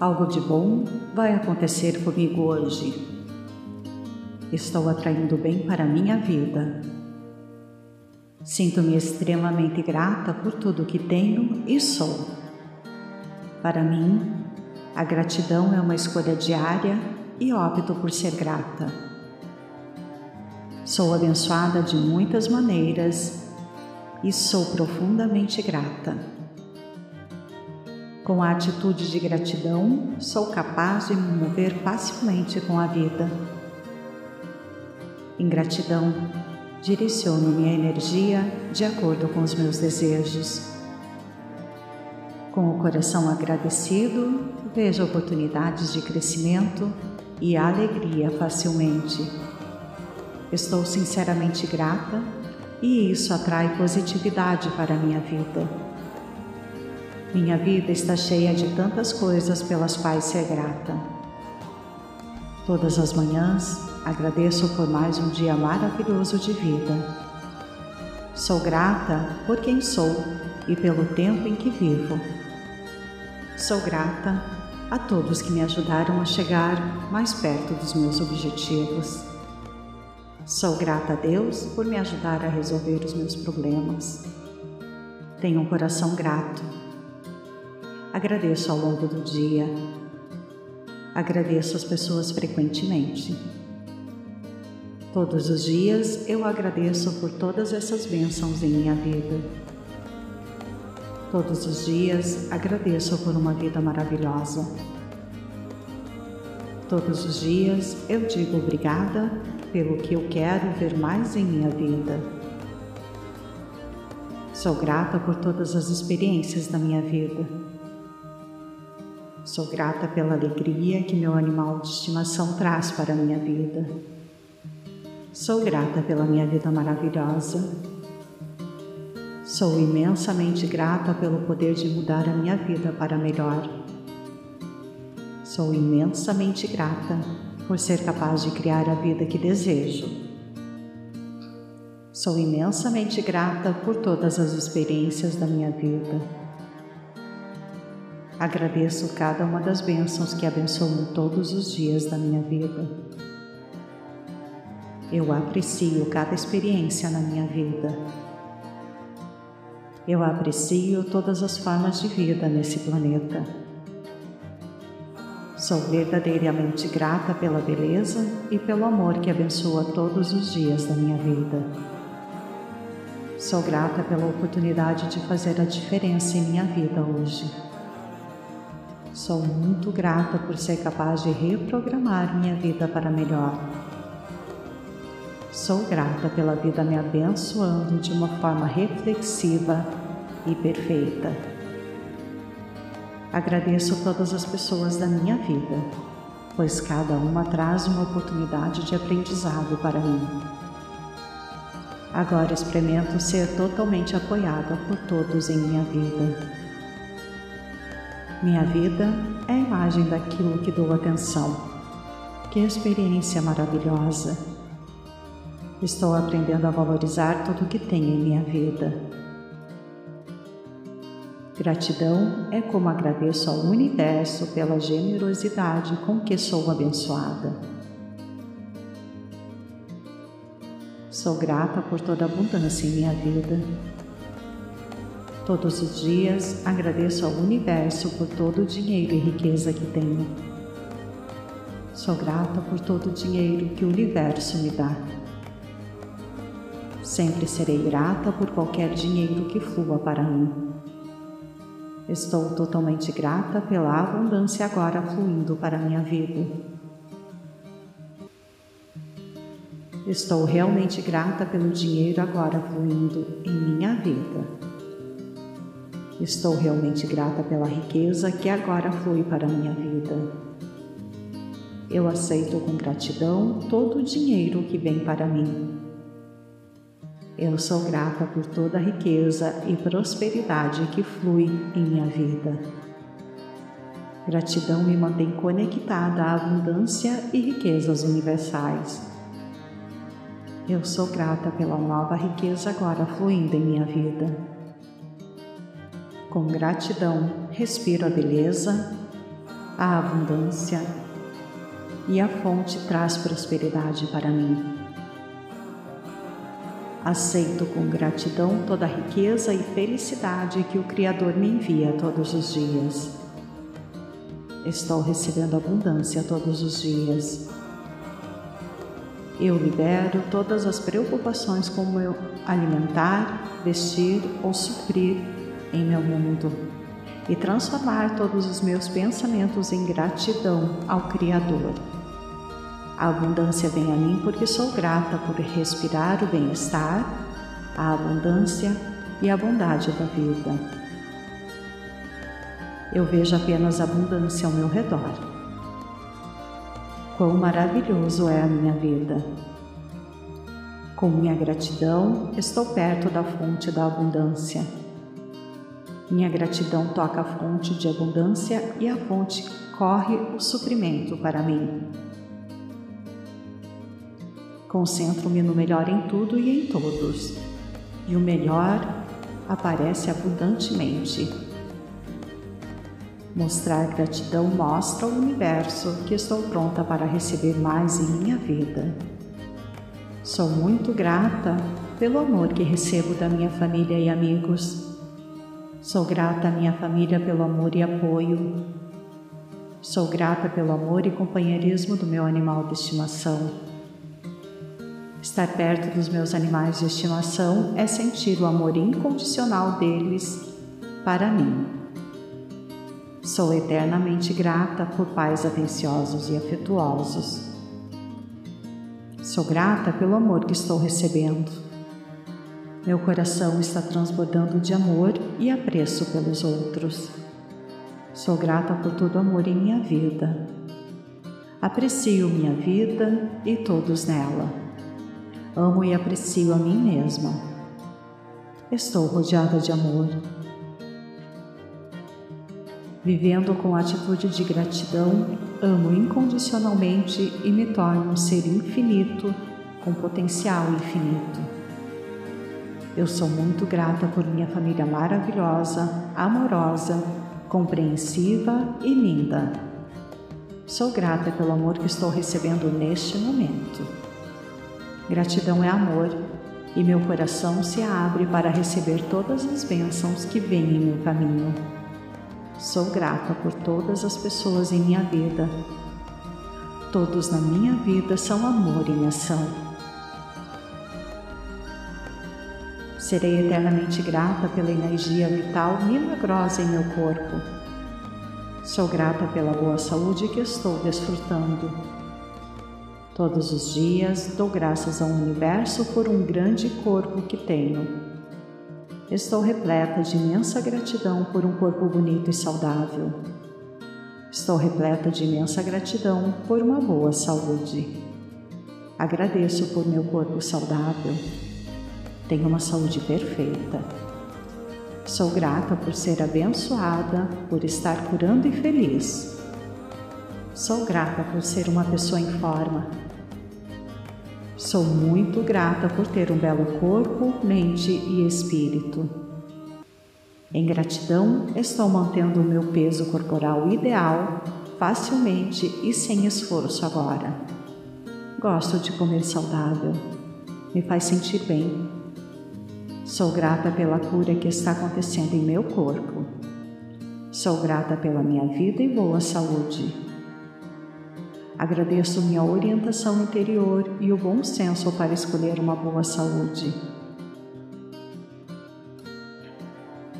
Algo de bom vai acontecer comigo hoje. Estou atraindo bem para a minha vida. Sinto-me extremamente grata por tudo que tenho e sou. Para mim, a gratidão é uma escolha diária e opto por ser grata. Sou abençoada de muitas maneiras e sou profundamente grata. Com a atitude de gratidão, sou capaz de me mover facilmente com a vida. Em gratidão, direciono minha energia de acordo com os meus desejos. Com o coração agradecido, vejo oportunidades de crescimento e alegria facilmente. Estou sinceramente grata e isso atrai positividade para a minha vida. Minha vida está cheia de tantas coisas pelas quais ser grata. Todas as manhãs agradeço por mais um dia maravilhoso de vida. Sou grata por quem sou e pelo tempo em que vivo. Sou grata a todos que me ajudaram a chegar mais perto dos meus objetivos. Sou grata a Deus por me ajudar a resolver os meus problemas. Tenho um coração grato. Agradeço ao longo do dia. Agradeço as pessoas frequentemente. Todos os dias eu agradeço por todas essas bênçãos em minha vida. Todos os dias agradeço por uma vida maravilhosa. Todos os dias eu digo obrigada pelo que eu quero ver mais em minha vida. Sou grata por todas as experiências da minha vida. Sou grata pela alegria que meu animal de estimação traz para a minha vida. Sou grata pela minha vida maravilhosa. Sou imensamente grata pelo poder de mudar a minha vida para melhor. Sou imensamente grata por ser capaz de criar a vida que desejo. Sou imensamente grata por todas as experiências da minha vida. Agradeço cada uma das bênçãos que abençoam todos os dias da minha vida. Eu aprecio cada experiência na minha vida. Eu aprecio todas as formas de vida nesse planeta. Sou verdadeiramente grata pela beleza e pelo amor que abençoa todos os dias da minha vida. Sou grata pela oportunidade de fazer a diferença em minha vida hoje. Sou muito grata por ser capaz de reprogramar minha vida para melhor. Sou grata pela vida me abençoando de uma forma reflexiva e perfeita. Agradeço todas as pessoas da minha vida, pois cada uma traz uma oportunidade de aprendizado para mim. Agora experimento ser totalmente apoiada por todos em minha vida. Minha vida é a imagem daquilo que dou atenção. Que experiência maravilhosa! Estou aprendendo a valorizar tudo que tenho em minha vida Gratidão é como agradeço ao universo pela generosidade com que sou abençoada. Sou grata por toda a abundância em minha vida. Todos os dias agradeço ao universo por todo o dinheiro e riqueza que tenho. Sou grata por todo o dinheiro que o universo me dá. Sempre serei grata por qualquer dinheiro que flua para mim. Estou totalmente grata pela abundância agora fluindo para minha vida. Estou realmente grata pelo dinheiro agora fluindo em minha vida. Estou realmente grata pela riqueza que agora flui para a minha vida. Eu aceito com gratidão todo o dinheiro que vem para mim. Eu sou grata por toda a riqueza e prosperidade que flui em minha vida. Gratidão me mantém conectada à abundância e riquezas universais. Eu sou grata pela nova riqueza agora fluindo em minha vida. Com gratidão, respiro a beleza, a abundância e a fonte traz prosperidade para mim. Aceito com gratidão toda a riqueza e felicidade que o Criador me envia todos os dias. Estou recebendo abundância todos os dias. Eu libero todas as preocupações como eu alimentar, vestir ou suprir em meu mundo e transformar todos os meus pensamentos em gratidão ao Criador. A abundância vem a mim porque sou grata por respirar o bem-estar, a abundância e a bondade da vida. Eu vejo apenas abundância ao meu redor. Quão maravilhoso é a minha vida! Com minha gratidão, estou perto da fonte da abundância. Minha gratidão toca a fonte de abundância e a fonte corre o suprimento para mim. Concentro-me no melhor em tudo e em todos, e o melhor aparece abundantemente. Mostrar gratidão mostra ao universo que estou pronta para receber mais em minha vida. Sou muito grata pelo amor que recebo da minha família e amigos. Sou grata à minha família pelo amor e apoio. Sou grata pelo amor e companheirismo do meu animal de estimação. Estar perto dos meus animais de estimação é sentir o amor incondicional deles para mim. Sou eternamente grata por pais atenciosos e afetuosos. Sou grata pelo amor que estou recebendo. Meu coração está transbordando de amor e apreço pelos outros. Sou grata por todo amor em minha vida. Aprecio minha vida e todos nela. Amo e aprecio a mim mesma. Estou rodeada de amor. Vivendo com atitude de gratidão, amo incondicionalmente e me torno um ser infinito com potencial infinito. Eu sou muito grata por minha família maravilhosa, amorosa, compreensiva e linda. Sou grata pelo amor que estou recebendo neste momento. Gratidão é amor e meu coração se abre para receber todas as bênçãos que vêm em meu caminho. Sou grata por todas as pessoas em minha vida. Todos na minha vida são amor em ação. Serei eternamente grata pela energia vital milagrosa em meu corpo. Sou grata pela boa saúde que estou desfrutando Todos os dias dou graças ao universo por um grande corpo que tenho. Estou repleta de imensa gratidão por um corpo bonito e saudável. Estou repleta de imensa gratidão por uma boa saúde. Agradeço por meu corpo saudável. Tenho uma saúde perfeita. Sou grata por ser abençoada, por estar curando e feliz. Sou grata por ser uma pessoa em forma, Sou muito grata por ter um belo corpo, mente e espírito. Em gratidão, estou mantendo o meu peso corporal ideal facilmente e sem esforço agora. Gosto de comer saudável, me faz sentir bem. Sou grata pela cura que está acontecendo em meu corpo. Sou grata pela minha vida e boa saúde. Agradeço minha orientação interior e o bom senso para escolher uma boa saúde.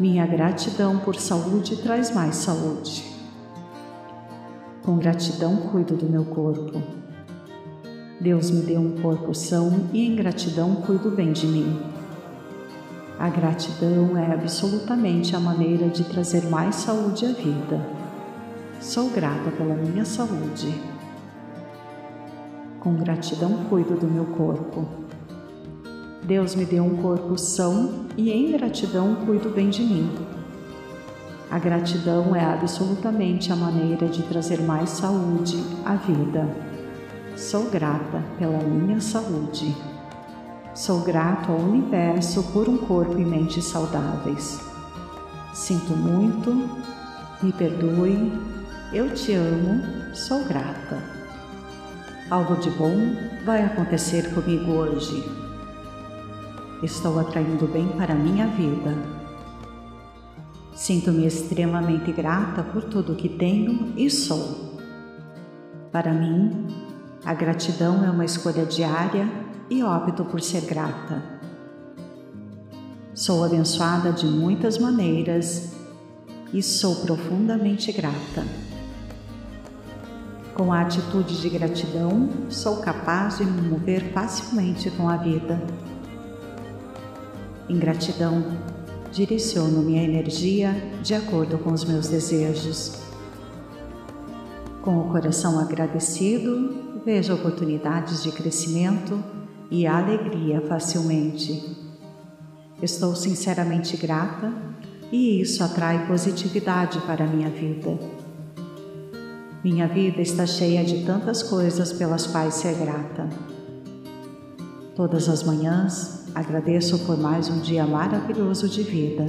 Minha gratidão por saúde traz mais saúde. Com gratidão cuido do meu corpo. Deus me deu um corpo são e em gratidão cuido bem de mim. A gratidão é absolutamente a maneira de trazer mais saúde à vida. Sou grata pela minha saúde. Com gratidão cuido do meu corpo. Deus me deu um corpo são e em gratidão cuido bem de mim. A gratidão é absolutamente a maneira de trazer mais saúde à vida. Sou grata pela minha saúde. Sou grato ao universo por um corpo e mente saudáveis. Sinto muito, me perdoe, eu te amo, sou grata. Algo de bom vai acontecer comigo hoje. Estou atraindo bem para minha vida. Sinto-me extremamente grata por tudo que tenho e sou. Para mim, a gratidão é uma escolha diária e opto por ser grata. Sou abençoada de muitas maneiras e sou profundamente grata. Com a atitude de gratidão, sou capaz de me mover facilmente com a vida. Em gratidão, direciono minha energia de acordo com os meus desejos. Com o coração agradecido, vejo oportunidades de crescimento e alegria facilmente. Estou sinceramente grata e isso atrai positividade para a minha vida. Minha vida está cheia de tantas coisas pelas quais ser grata. Todas as manhãs agradeço por mais um dia maravilhoso de vida.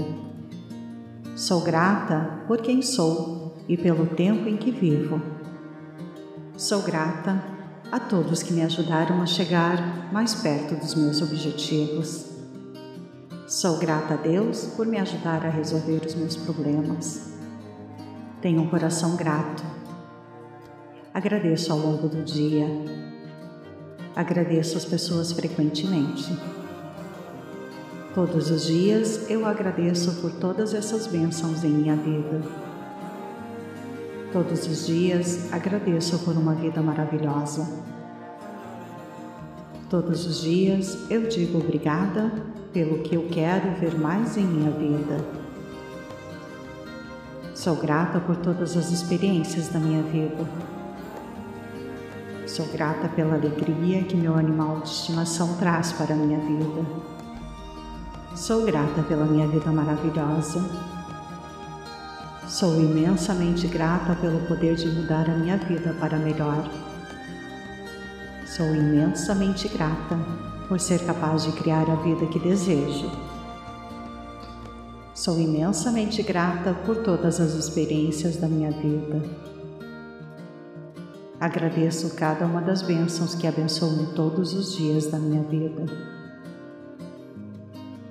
Sou grata por quem sou e pelo tempo em que vivo. Sou grata a todos que me ajudaram a chegar mais perto dos meus objetivos. Sou grata a Deus por me ajudar a resolver os meus problemas. Tenho um coração grato. Agradeço ao longo do dia. Agradeço as pessoas frequentemente. Todos os dias eu agradeço por todas essas bênçãos em minha vida. Todos os dias agradeço por uma vida maravilhosa. Todos os dias eu digo obrigada pelo que eu quero ver mais em minha vida. Sou grata por todas as experiências da minha vida. Sou grata pela alegria que meu animal de estimação traz para a minha vida. Sou grata pela minha vida maravilhosa. Sou imensamente grata pelo poder de mudar a minha vida para melhor. Sou imensamente grata por ser capaz de criar a vida que desejo. Sou imensamente grata por todas as experiências da minha vida. Agradeço cada uma das bênçãos que abençoam todos os dias da minha vida.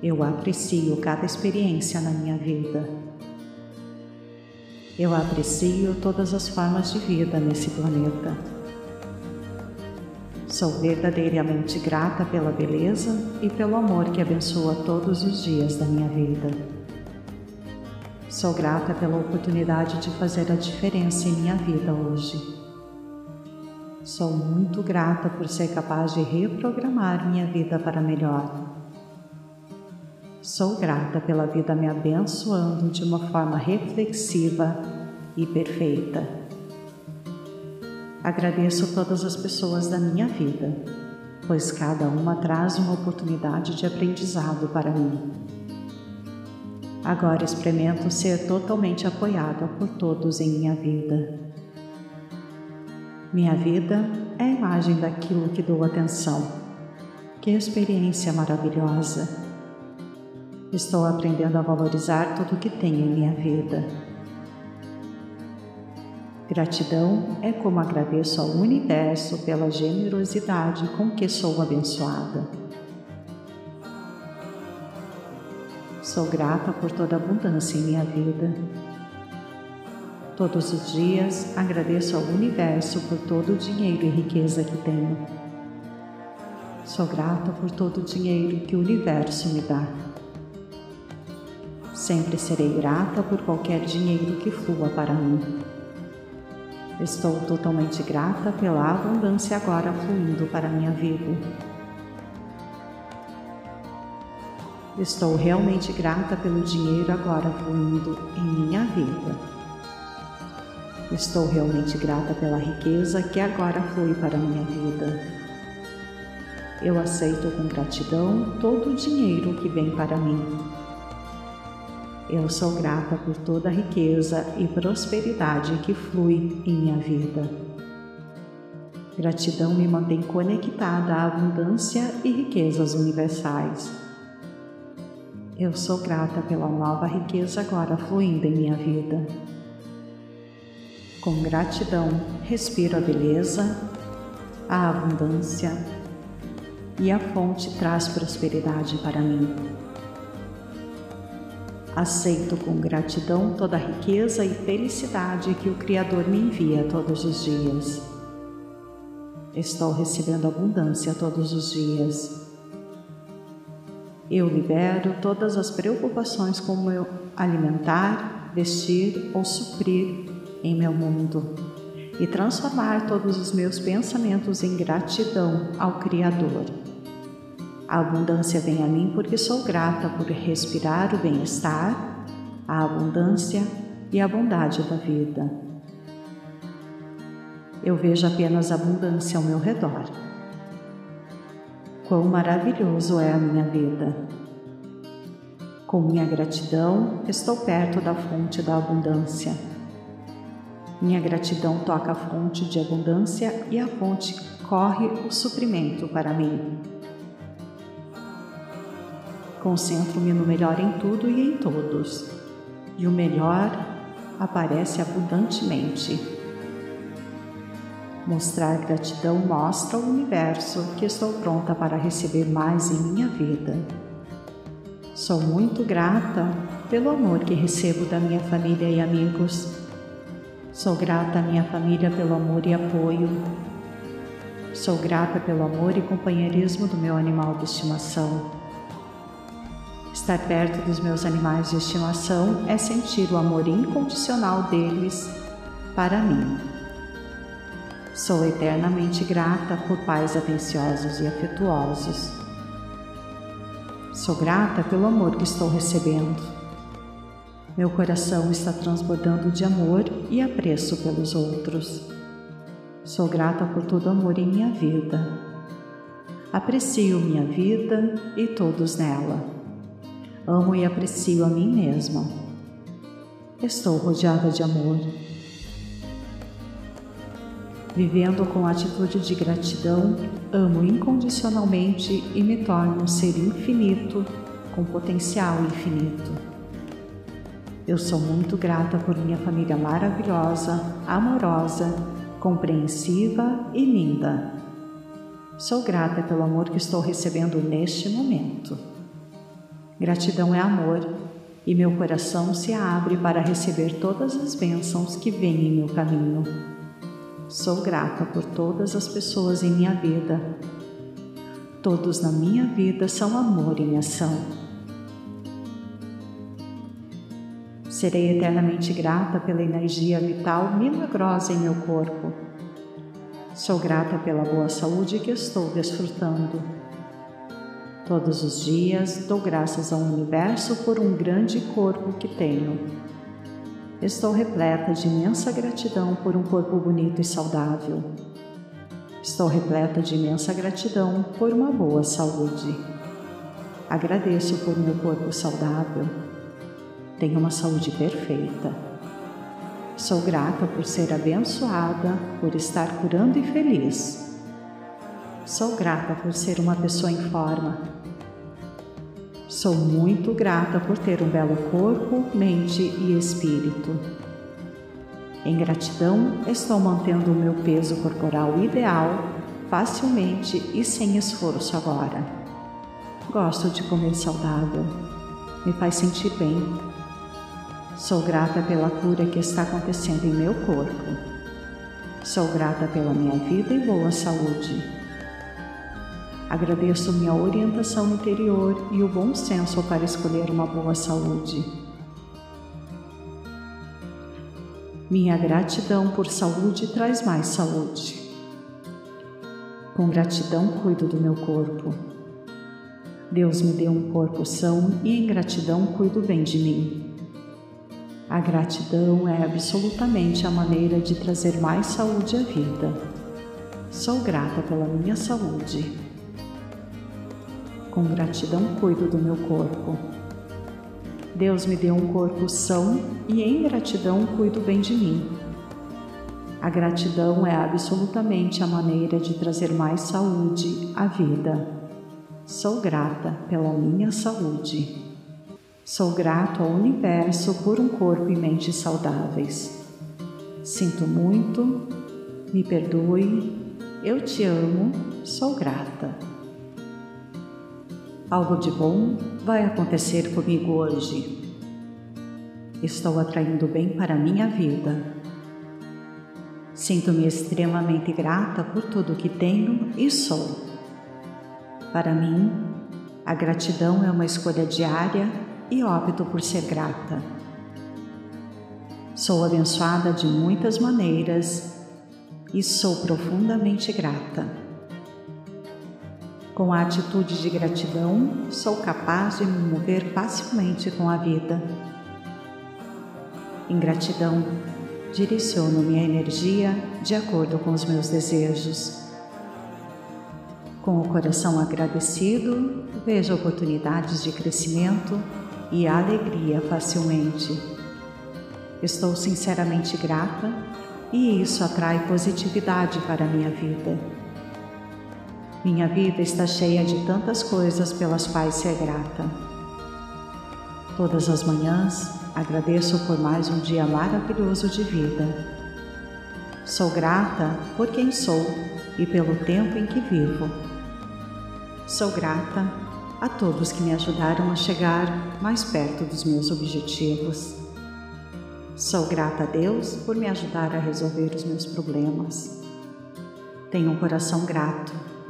Eu aprecio cada experiência na minha vida. Eu aprecio todas as formas de vida nesse planeta. Sou verdadeiramente grata pela beleza e pelo amor que abençoa todos os dias da minha vida. Sou grata pela oportunidade de fazer a diferença em minha vida hoje. Sou muito grata por ser capaz de reprogramar minha vida para melhor. Sou grata pela vida me abençoando de uma forma reflexiva e perfeita. Agradeço todas as pessoas da minha vida, pois cada uma traz uma oportunidade de aprendizado para mim. Agora experimento ser totalmente apoiada por todos em minha vida. Minha vida é a imagem daquilo que dou atenção. Que experiência maravilhosa! Estou aprendendo a valorizar tudo que tenho em minha vida Gratidão é como agradeço ao universo pela generosidade com que sou abençoada. Sou grata por toda a abundância em minha vida. Todos os dias agradeço ao universo por todo o dinheiro e riqueza que tenho. Sou grata por todo o dinheiro que o universo me dá. Sempre serei grata por qualquer dinheiro que flua para mim. Estou totalmente grata pela abundância agora fluindo para minha vida. Estou realmente grata pelo dinheiro agora fluindo em minha vida. Estou realmente grata pela riqueza que agora flui para minha vida. Eu aceito com gratidão todo o dinheiro que vem para mim. Eu sou grata por toda a riqueza e prosperidade que flui em minha vida. Gratidão me mantém conectada à abundância e riquezas universais. Eu sou grata pela nova riqueza agora fluindo em minha vida. Com gratidão, respiro a beleza, a abundância e a fonte traz prosperidade para mim. Aceito com gratidão toda a riqueza e felicidade que o Criador me envia todos os dias. Estou recebendo abundância todos os dias. Eu libero todas as preocupações como eu alimentar, vestir ou suprir em meu mundo e transformar todos os meus pensamentos em gratidão ao Criador. A abundância vem a mim porque sou grata por respirar o bem-estar, a abundância e a bondade da vida. Eu vejo apenas abundância ao meu redor. Quão maravilhoso é a minha vida! Com minha gratidão, estou perto da fonte da abundância minha gratidão toca a fonte de abundância e a fonte corre o suprimento para mim. Concentro-me no melhor em tudo e em todos, e o melhor aparece abundantemente. Mostrar gratidão mostra ao universo que estou pronta para receber mais em minha vida. Sou muito grata pelo amor que recebo da minha família e amigos Sou grata à minha família pelo amor e apoio. Sou grata pelo amor e companheirismo do meu animal de estimação. Estar perto dos meus animais de estimação é sentir o amor incondicional deles para mim. Sou eternamente grata por pais atenciosos e afetuosos. Sou grata pelo amor que estou recebendo meu coração está transbordando de amor e apreço pelos outros. Sou grata por todo amor em minha vida. Aprecio minha vida e todos nela. Amo e aprecio a mim mesma. Estou rodeada de amor. Vivendo com atitude de gratidão, amo incondicionalmente e me torno um ser infinito com potencial infinito. Eu sou muito grata por minha família maravilhosa, amorosa, compreensiva e linda. Sou grata pelo amor que estou recebendo neste momento. Gratidão é amor e meu coração se abre para receber todas as bênçãos que vêm em meu caminho. Sou grata por todas as pessoas em minha vida. Todos na minha vida são amor em ação. Serei eternamente grata pela energia vital milagrosa em meu corpo. Sou grata pela boa saúde que estou desfrutando. Todos os dias dou graças ao universo por um grande corpo que tenho. Estou repleta de imensa gratidão por um corpo bonito e saudável. Estou repleta de imensa gratidão por uma boa saúde. Agradeço por meu corpo saudável tenho uma saúde perfeita. Sou grata por ser abençoada, por estar curando e feliz. Sou grata por ser uma pessoa em forma. Sou muito grata por ter um belo corpo, mente e espírito. Em gratidão, estou mantendo o meu peso corporal ideal facilmente e sem esforço agora. Gosto de comer saudável. Me faz sentir bem Sou grata pela cura que está acontecendo em meu corpo. Sou grata pela minha vida e boa saúde. Agradeço minha orientação interior e o bom senso para escolher uma boa saúde. Minha gratidão por saúde traz mais saúde. Com gratidão cuido do meu corpo. Deus me deu um corpo são e em gratidão cuido bem de mim. A gratidão é absolutamente a maneira de trazer mais saúde à vida. Sou grata pela minha saúde. Com gratidão cuido do meu corpo. Deus me deu um corpo são e em gratidão cuido bem de mim. A gratidão é absolutamente a maneira de trazer mais saúde à vida. Sou grata pela minha saúde. Sou grato ao universo por um corpo e mente saudáveis. Sinto muito, me perdoe, eu te amo, sou grata. Algo de bom vai acontecer comigo hoje. Estou atraindo bem para a minha vida. Sinto-me extremamente grata por tudo que tenho e sou. Para mim, a gratidão é uma escolha diária e opto por ser grata. Sou abençoada de muitas maneiras e sou profundamente grata. Com a atitude de gratidão, sou capaz de me mover facilmente com a vida. Em gratidão, direciono minha energia de acordo com os meus desejos. Com o coração agradecido, vejo oportunidades de crescimento e alegria facilmente. Estou sinceramente grata e isso atrai positividade para a minha vida. Minha vida está cheia de tantas coisas pelas quais ser grata. Todas as manhãs agradeço por mais um dia maravilhoso de vida. Sou grata por quem sou e pelo tempo em que vivo. Sou grata a todos que me ajudaram a chegar mais perto dos meus objetivos. Sou grata a Deus por me ajudar a resolver os meus problemas. Tenho um coração grato.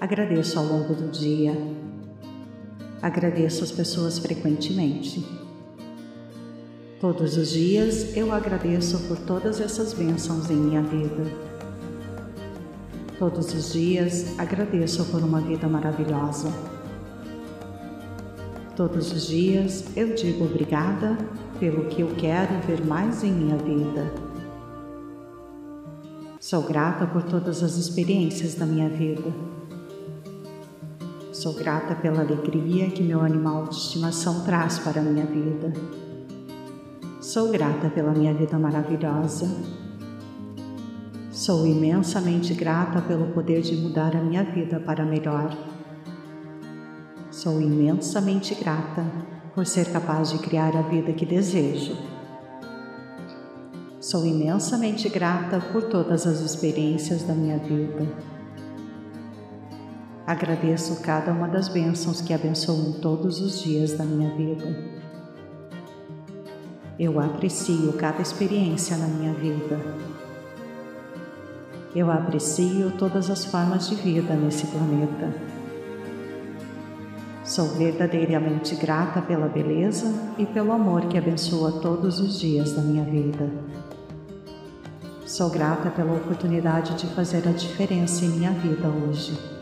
Agradeço ao longo do dia. Agradeço as pessoas frequentemente. Todos os dias eu agradeço por todas essas bênçãos em minha vida. Todos os dias agradeço por uma vida maravilhosa. Todos os dias eu digo obrigada pelo que eu quero ver mais em minha vida. Sou grata por todas as experiências da minha vida. Sou grata pela alegria que meu animal de estimação traz para a minha vida. Sou grata pela minha vida maravilhosa. Sou imensamente grata pelo poder de mudar a minha vida para melhor. Sou imensamente grata por ser capaz de criar a vida que desejo. Sou imensamente grata por todas as experiências da minha vida. Agradeço cada uma das bênçãos que abençoam todos os dias da minha vida. Eu aprecio cada experiência na minha vida. Eu aprecio todas as formas de vida nesse planeta. Sou verdadeiramente grata pela beleza e pelo amor que abençoa todos os dias da minha vida. Sou grata pela oportunidade de fazer a diferença em minha vida hoje.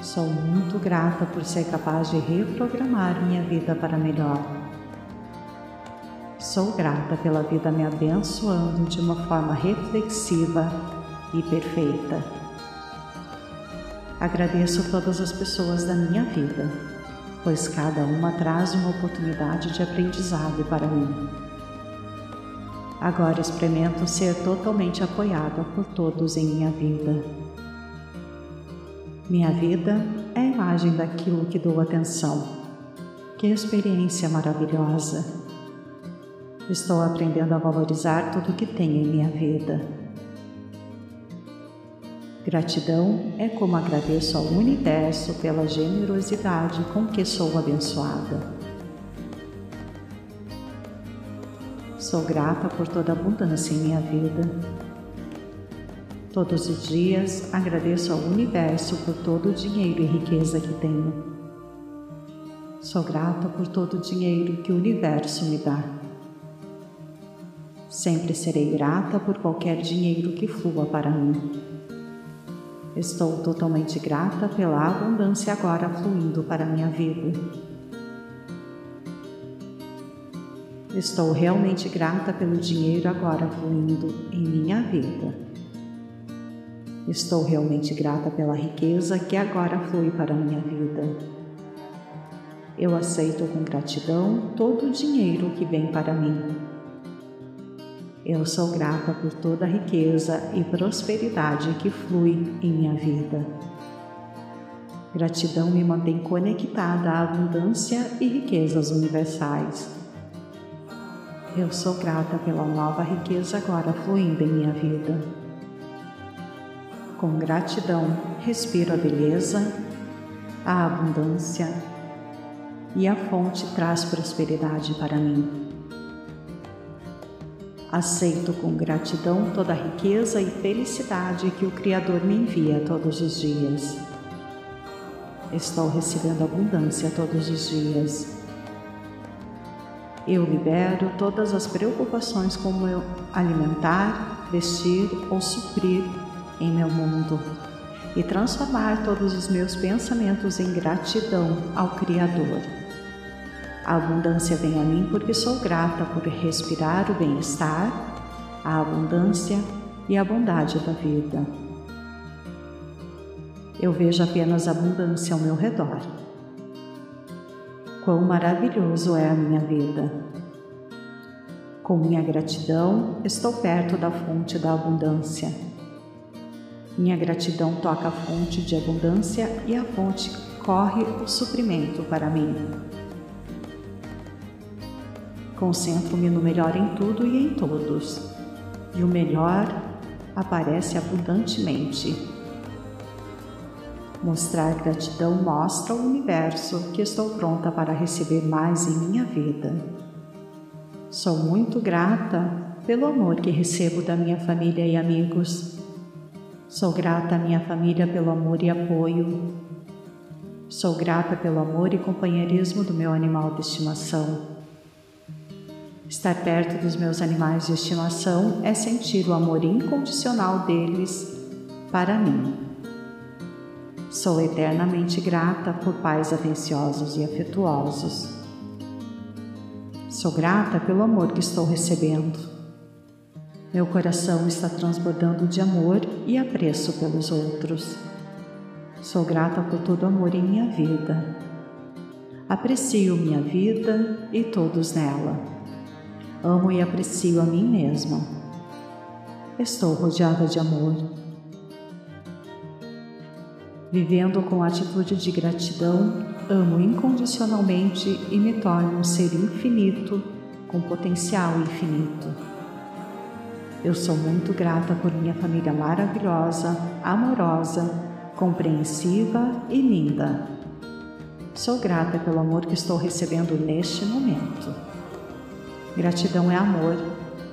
Sou muito grata por ser capaz de reprogramar minha vida para melhor. Sou grata pela vida me abençoando de uma forma reflexiva e perfeita. Agradeço todas as pessoas da minha vida, pois cada uma traz uma oportunidade de aprendizado para mim. Agora experimento ser totalmente apoiada por todos em minha vida. Minha vida é a imagem daquilo que dou atenção. Que experiência maravilhosa! Estou aprendendo a valorizar tudo que tenho em minha vida Gratidão é como agradeço ao universo pela generosidade com que sou abençoada. Sou grata por toda a abundância em minha vida. Todos os dias agradeço ao universo por todo o dinheiro e riqueza que tenho. Sou grata por todo o dinheiro que o universo me dá. Sempre serei grata por qualquer dinheiro que flua para mim. Estou totalmente grata pela abundância agora fluindo para minha vida. Estou realmente grata pelo dinheiro agora fluindo em minha vida. Estou realmente grata pela riqueza que agora flui para a minha vida. Eu aceito com gratidão todo o dinheiro que vem para mim. Eu sou grata por toda a riqueza e prosperidade que flui em minha vida. Gratidão me mantém conectada à abundância e riquezas universais. Eu sou grata pela nova riqueza agora fluindo em minha vida. Com gratidão, respiro a beleza, a abundância e a fonte traz prosperidade para mim. Aceito com gratidão toda a riqueza e felicidade que o Criador me envia todos os dias. Estou recebendo abundância todos os dias. Eu libero todas as preocupações como eu alimentar, vestir ou suprir em meu mundo e transformar todos os meus pensamentos em gratidão ao Criador. A abundância vem a mim porque sou grata por respirar o bem-estar, a abundância e a bondade da vida. Eu vejo apenas abundância ao meu redor. Quão maravilhoso é a minha vida! Com minha gratidão, estou perto da fonte da abundância. Minha gratidão toca a fonte de abundância e a fonte corre o suprimento para mim. Concentro-me no melhor em tudo e em todos, e o melhor aparece abundantemente. Mostrar gratidão mostra ao universo que estou pronta para receber mais em minha vida. Sou muito grata pelo amor que recebo da minha família e amigos. Sou grata à minha família pelo amor e apoio. Sou grata pelo amor e companheirismo do meu animal de estimação. Estar perto dos meus animais de estimação é sentir o amor incondicional deles para mim. Sou eternamente grata por pais atenciosos e afetuosos. Sou grata pelo amor que estou recebendo. Meu coração está transbordando de amor e apreço pelos outros. Sou grata por todo amor em minha vida. Aprecio minha vida e todos nela. Amo e aprecio a mim mesma. Estou rodeada de amor. Vivendo com atitude de gratidão, amo incondicionalmente e me torno um ser infinito com potencial infinito. Eu sou muito grata por minha família maravilhosa, amorosa, compreensiva e linda. Sou grata pelo amor que estou recebendo neste momento. Gratidão é amor,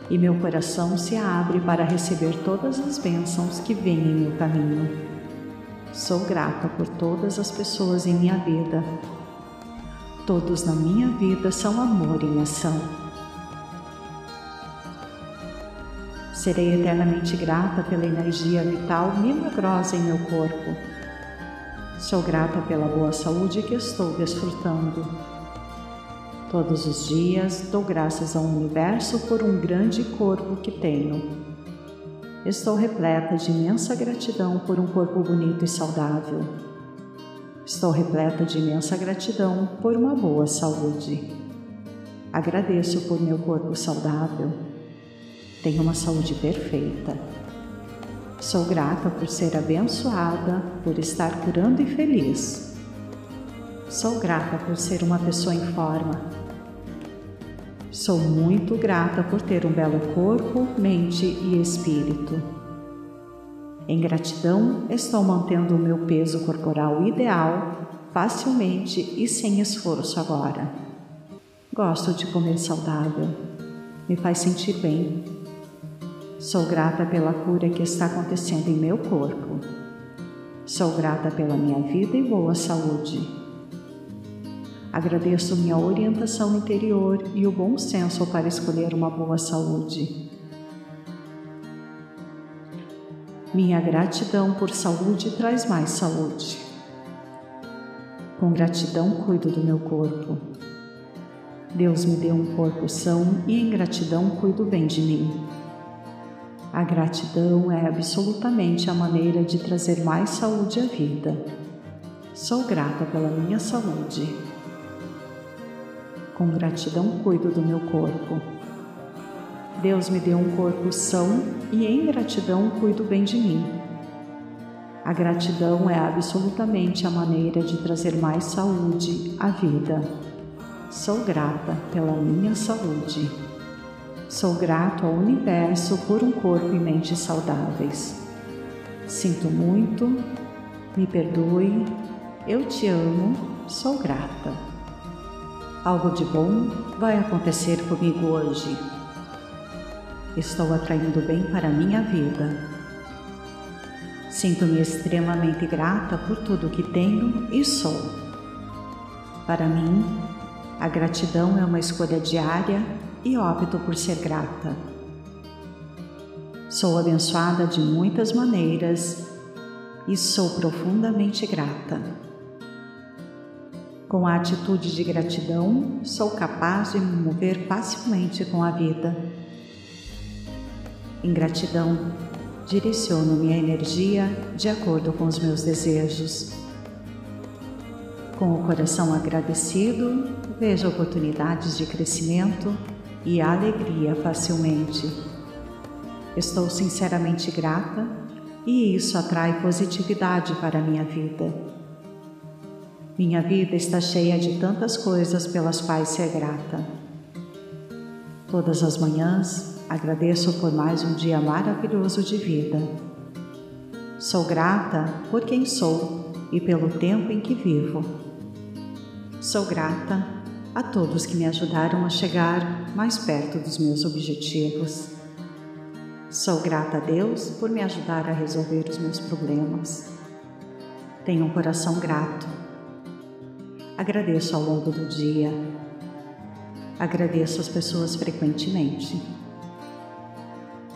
e meu coração se abre para receber todas as bênçãos que vêm em meu caminho. Sou grata por todas as pessoas em minha vida. Todos na minha vida são amor em ação. Serei eternamente grata pela energia vital milagrosa em meu corpo. Sou grata pela boa saúde que estou desfrutando Todos os dias dou graças ao universo por um grande corpo que tenho. Estou repleta de imensa gratidão por um corpo bonito e saudável. Estou repleta de imensa gratidão por uma boa saúde. Agradeço por meu corpo saudável. Tenho uma saúde perfeita. Sou grata por ser abençoada, por estar curando e feliz. Sou grata por ser uma pessoa em forma, Sou muito grata por ter um belo corpo, mente e espírito. Em gratidão, estou mantendo o meu peso corporal ideal facilmente e sem esforço agora. Gosto de comer saudável, me faz sentir bem. Sou grata pela cura que está acontecendo em meu corpo. Sou grata pela minha vida e boa saúde. Agradeço minha orientação interior e o bom senso para escolher uma boa saúde. Minha gratidão por saúde traz mais saúde. Com gratidão cuido do meu corpo. Deus me deu um corpo são e em gratidão cuido bem de mim. A gratidão é absolutamente a maneira de trazer mais saúde à vida. Sou grata pela minha saúde. Com gratidão cuido do meu corpo. Deus me deu um corpo são e em gratidão cuido bem de mim. A gratidão é absolutamente a maneira de trazer mais saúde à vida. Sou grata pela minha saúde. Sou grato ao universo por um corpo e mente saudáveis. Sinto muito, me perdoe, eu te amo, sou grata. Algo de bom vai acontecer comigo hoje. Estou atraindo bem para a minha vida. Sinto-me extremamente grata por tudo que tenho e sou. Para mim, a gratidão é uma escolha diária e opto por ser grata. Sou abençoada de muitas maneiras e sou profundamente grata. Com a atitude de gratidão, sou capaz de me mover facilmente com a vida. Em gratidão, direciono minha energia de acordo com os meus desejos. Com o coração agradecido, vejo oportunidades de crescimento e alegria facilmente. Estou sinceramente grata e isso atrai positividade para a minha vida. Minha vida está cheia de tantas coisas pelas quais ser grata. Todas as manhãs agradeço por mais um dia maravilhoso de vida. Sou grata por quem sou e pelo tempo em que vivo. Sou grata a todos que me ajudaram a chegar mais perto dos meus objetivos. Sou grata a Deus por me ajudar a resolver os meus problemas. Tenho um coração grato. Agradeço ao longo do dia. Agradeço as pessoas frequentemente.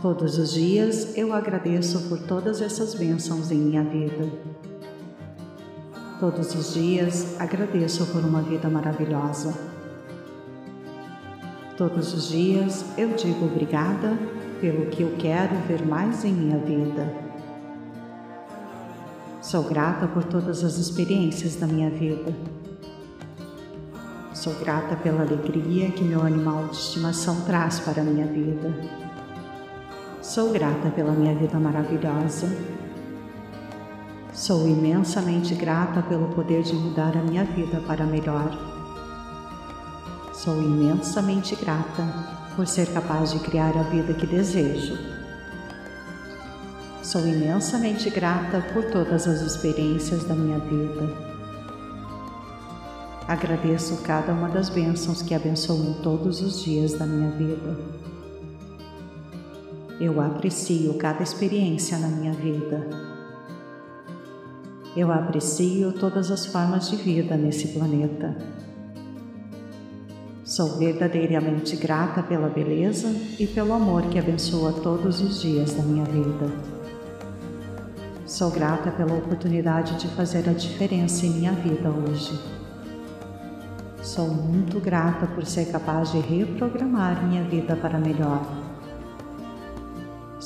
Todos os dias eu agradeço por todas essas bênçãos em minha vida. Todos os dias agradeço por uma vida maravilhosa. Todos os dias eu digo obrigada pelo que eu quero ver mais em minha vida. Sou grata por todas as experiências da minha vida. Sou grata pela alegria que meu animal de estimação traz para a minha vida. Sou grata pela minha vida maravilhosa Sou imensamente grata pelo poder de mudar a minha vida para melhor. Sou imensamente grata por ser capaz de criar a vida que desejo. Sou imensamente grata por todas as experiências da minha vida. Agradeço cada uma das bênçãos que abençoam todos os dias da minha vida. Eu aprecio cada experiência na minha vida eu aprecio todas as formas de vida nesse planeta. Sou verdadeiramente grata pela beleza e pelo amor que abençoa todos os dias da minha vida. Sou grata pela oportunidade de fazer a diferença em minha vida hoje. Sou muito grata por ser capaz de reprogramar minha vida para melhor.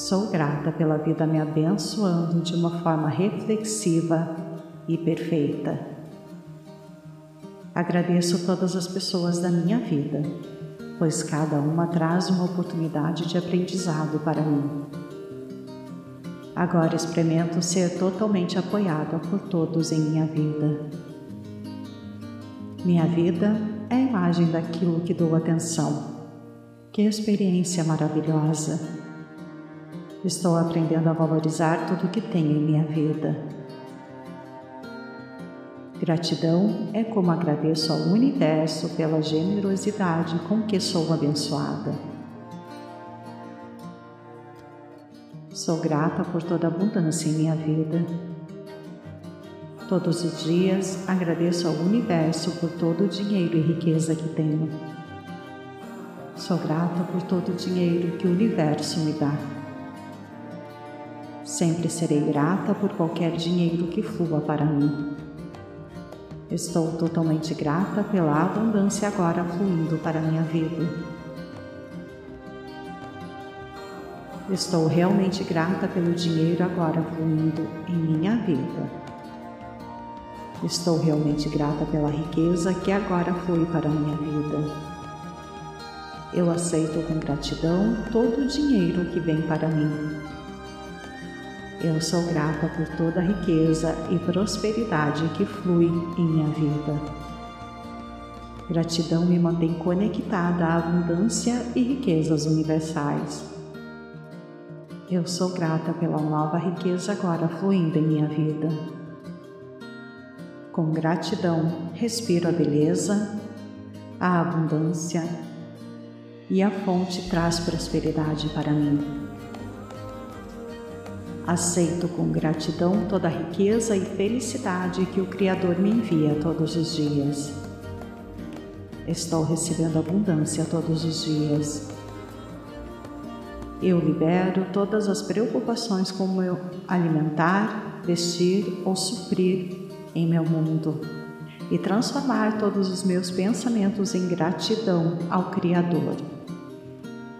Sou grata pela vida me abençoando de uma forma reflexiva e perfeita. Agradeço todas as pessoas da minha vida, pois cada uma traz uma oportunidade de aprendizado para mim. Agora experimento ser totalmente apoiada por todos em minha vida. Minha vida é a imagem daquilo que dou atenção. Que experiência maravilhosa! Estou aprendendo a valorizar tudo que tenho em minha vida Gratidão é como agradeço ao universo pela generosidade com que sou abençoada. Sou grata por toda a abundância em minha vida. Todos os dias agradeço ao universo por todo o dinheiro e riqueza que tenho. Sou grata por todo o dinheiro que o universo me dá. Sempre serei grata por qualquer dinheiro que flua para mim. Estou totalmente grata pela abundância agora fluindo para minha vida. Estou realmente grata pelo dinheiro agora fluindo em minha vida. Estou realmente grata pela riqueza que agora flui para minha vida. Eu aceito com gratidão todo o dinheiro que vem para mim eu sou grata por toda a riqueza e prosperidade que flui em minha vida. Gratidão me mantém conectada à abundância e riquezas universais. Eu sou grata pela nova riqueza agora fluindo em minha vida. Com gratidão, respiro a beleza, a abundância e a fonte traz prosperidade para mim. Aceito com gratidão toda a riqueza e felicidade que o Criador me envia todos os dias. Estou recebendo abundância todos os dias. Eu libero todas as preocupações como eu alimentar, vestir ou suprir em meu mundo e transformar todos os meus pensamentos em gratidão ao Criador.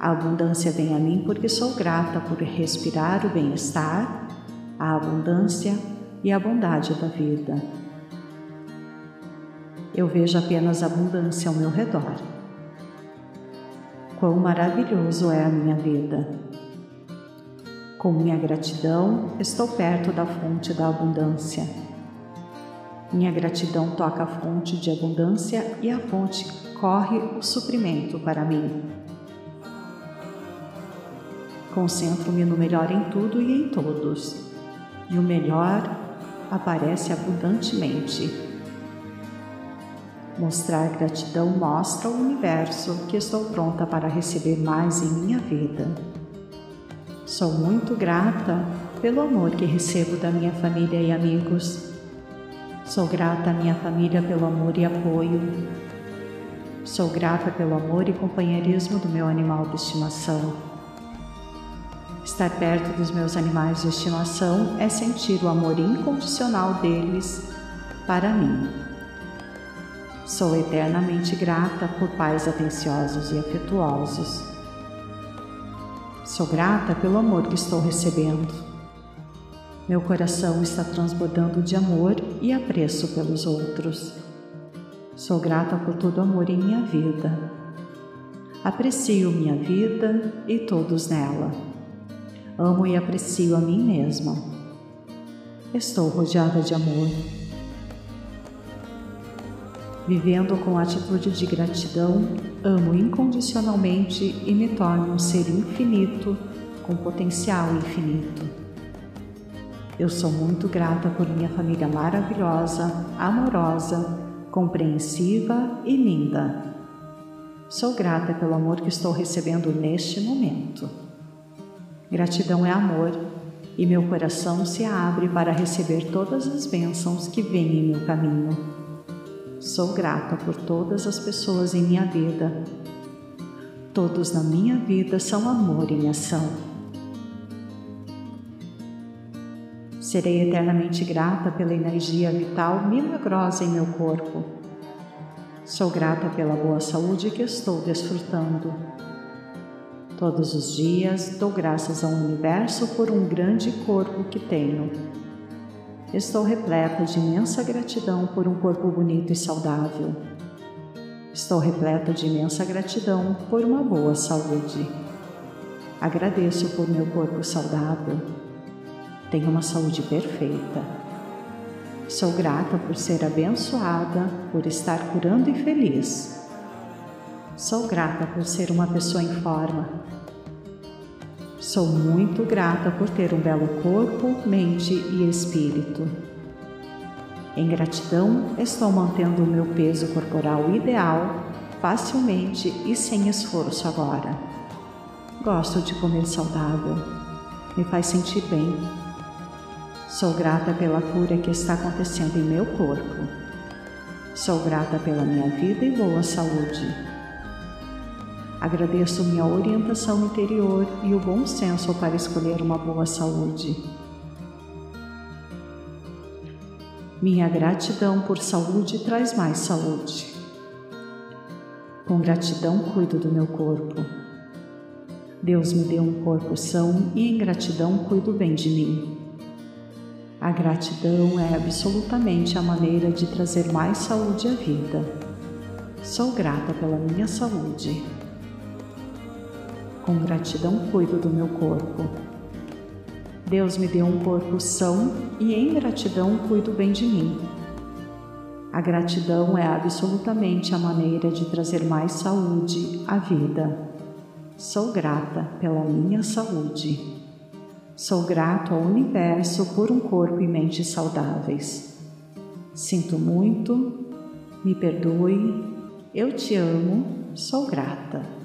A abundância vem a mim porque sou grata por respirar o bem-estar, a abundância e a bondade da vida. Eu vejo apenas abundância ao meu redor. Quão maravilhoso é a minha vida! Com minha gratidão, estou perto da fonte da abundância. Minha gratidão toca a fonte de abundância e a fonte corre o suprimento para mim. Concentro-me no melhor em tudo e em todos, e o melhor aparece abundantemente. Mostrar gratidão mostra ao universo que estou pronta para receber mais em minha vida. Sou muito grata pelo amor que recebo da minha família e amigos. Sou grata à minha família pelo amor e apoio. Sou grata pelo amor e companheirismo do meu animal de estimação. Estar perto dos meus animais de estimação é sentir o amor incondicional deles para mim. Sou eternamente grata por pais atenciosos e afetuosos. Sou grata pelo amor que estou recebendo. Meu coração está transbordando de amor e apreço pelos outros. Sou grata por todo o amor em minha vida. Aprecio minha vida e todos nela. Amo e aprecio a mim mesma. Estou rodeada de amor. Vivendo com atitude de gratidão, amo incondicionalmente e me torno um ser infinito com potencial infinito. Eu sou muito grata por minha família maravilhosa, amorosa, compreensiva e linda. Sou grata pelo amor que estou recebendo neste momento. Gratidão é amor, e meu coração se abre para receber todas as bênçãos que vêm em meu caminho. Sou grata por todas as pessoas em minha vida. Todos na minha vida são amor em ação. Serei eternamente grata pela energia vital milagrosa em meu corpo. Sou grata pela boa saúde que estou desfrutando Todos os dias dou graças ao universo por um grande corpo que tenho. Estou repleta de imensa gratidão por um corpo bonito e saudável. Estou repleta de imensa gratidão por uma boa saúde. Agradeço por meu corpo saudável. Tenho uma saúde perfeita. Sou grata por ser abençoada, por estar curando e feliz. Sou grata por ser uma pessoa em forma. Sou muito grata por ter um belo corpo, mente e espírito. Em gratidão, estou mantendo o meu peso corporal ideal facilmente e sem esforço agora. Gosto de comer saudável, me faz sentir bem. Sou grata pela cura que está acontecendo em meu corpo. Sou grata pela minha vida e boa saúde. Agradeço minha orientação interior e o bom senso para escolher uma boa saúde. Minha gratidão por saúde traz mais saúde. Com gratidão cuido do meu corpo. Deus me deu um corpo são e em gratidão cuido bem de mim. A gratidão é absolutamente a maneira de trazer mais saúde à vida. Sou grata pela minha saúde. Com gratidão cuido do meu corpo. Deus me deu um corpo são e em gratidão cuido bem de mim. A gratidão é absolutamente a maneira de trazer mais saúde à vida. Sou grata pela minha saúde. Sou grato ao universo por um corpo e mente saudáveis. Sinto muito, me perdoe, eu te amo, sou grata.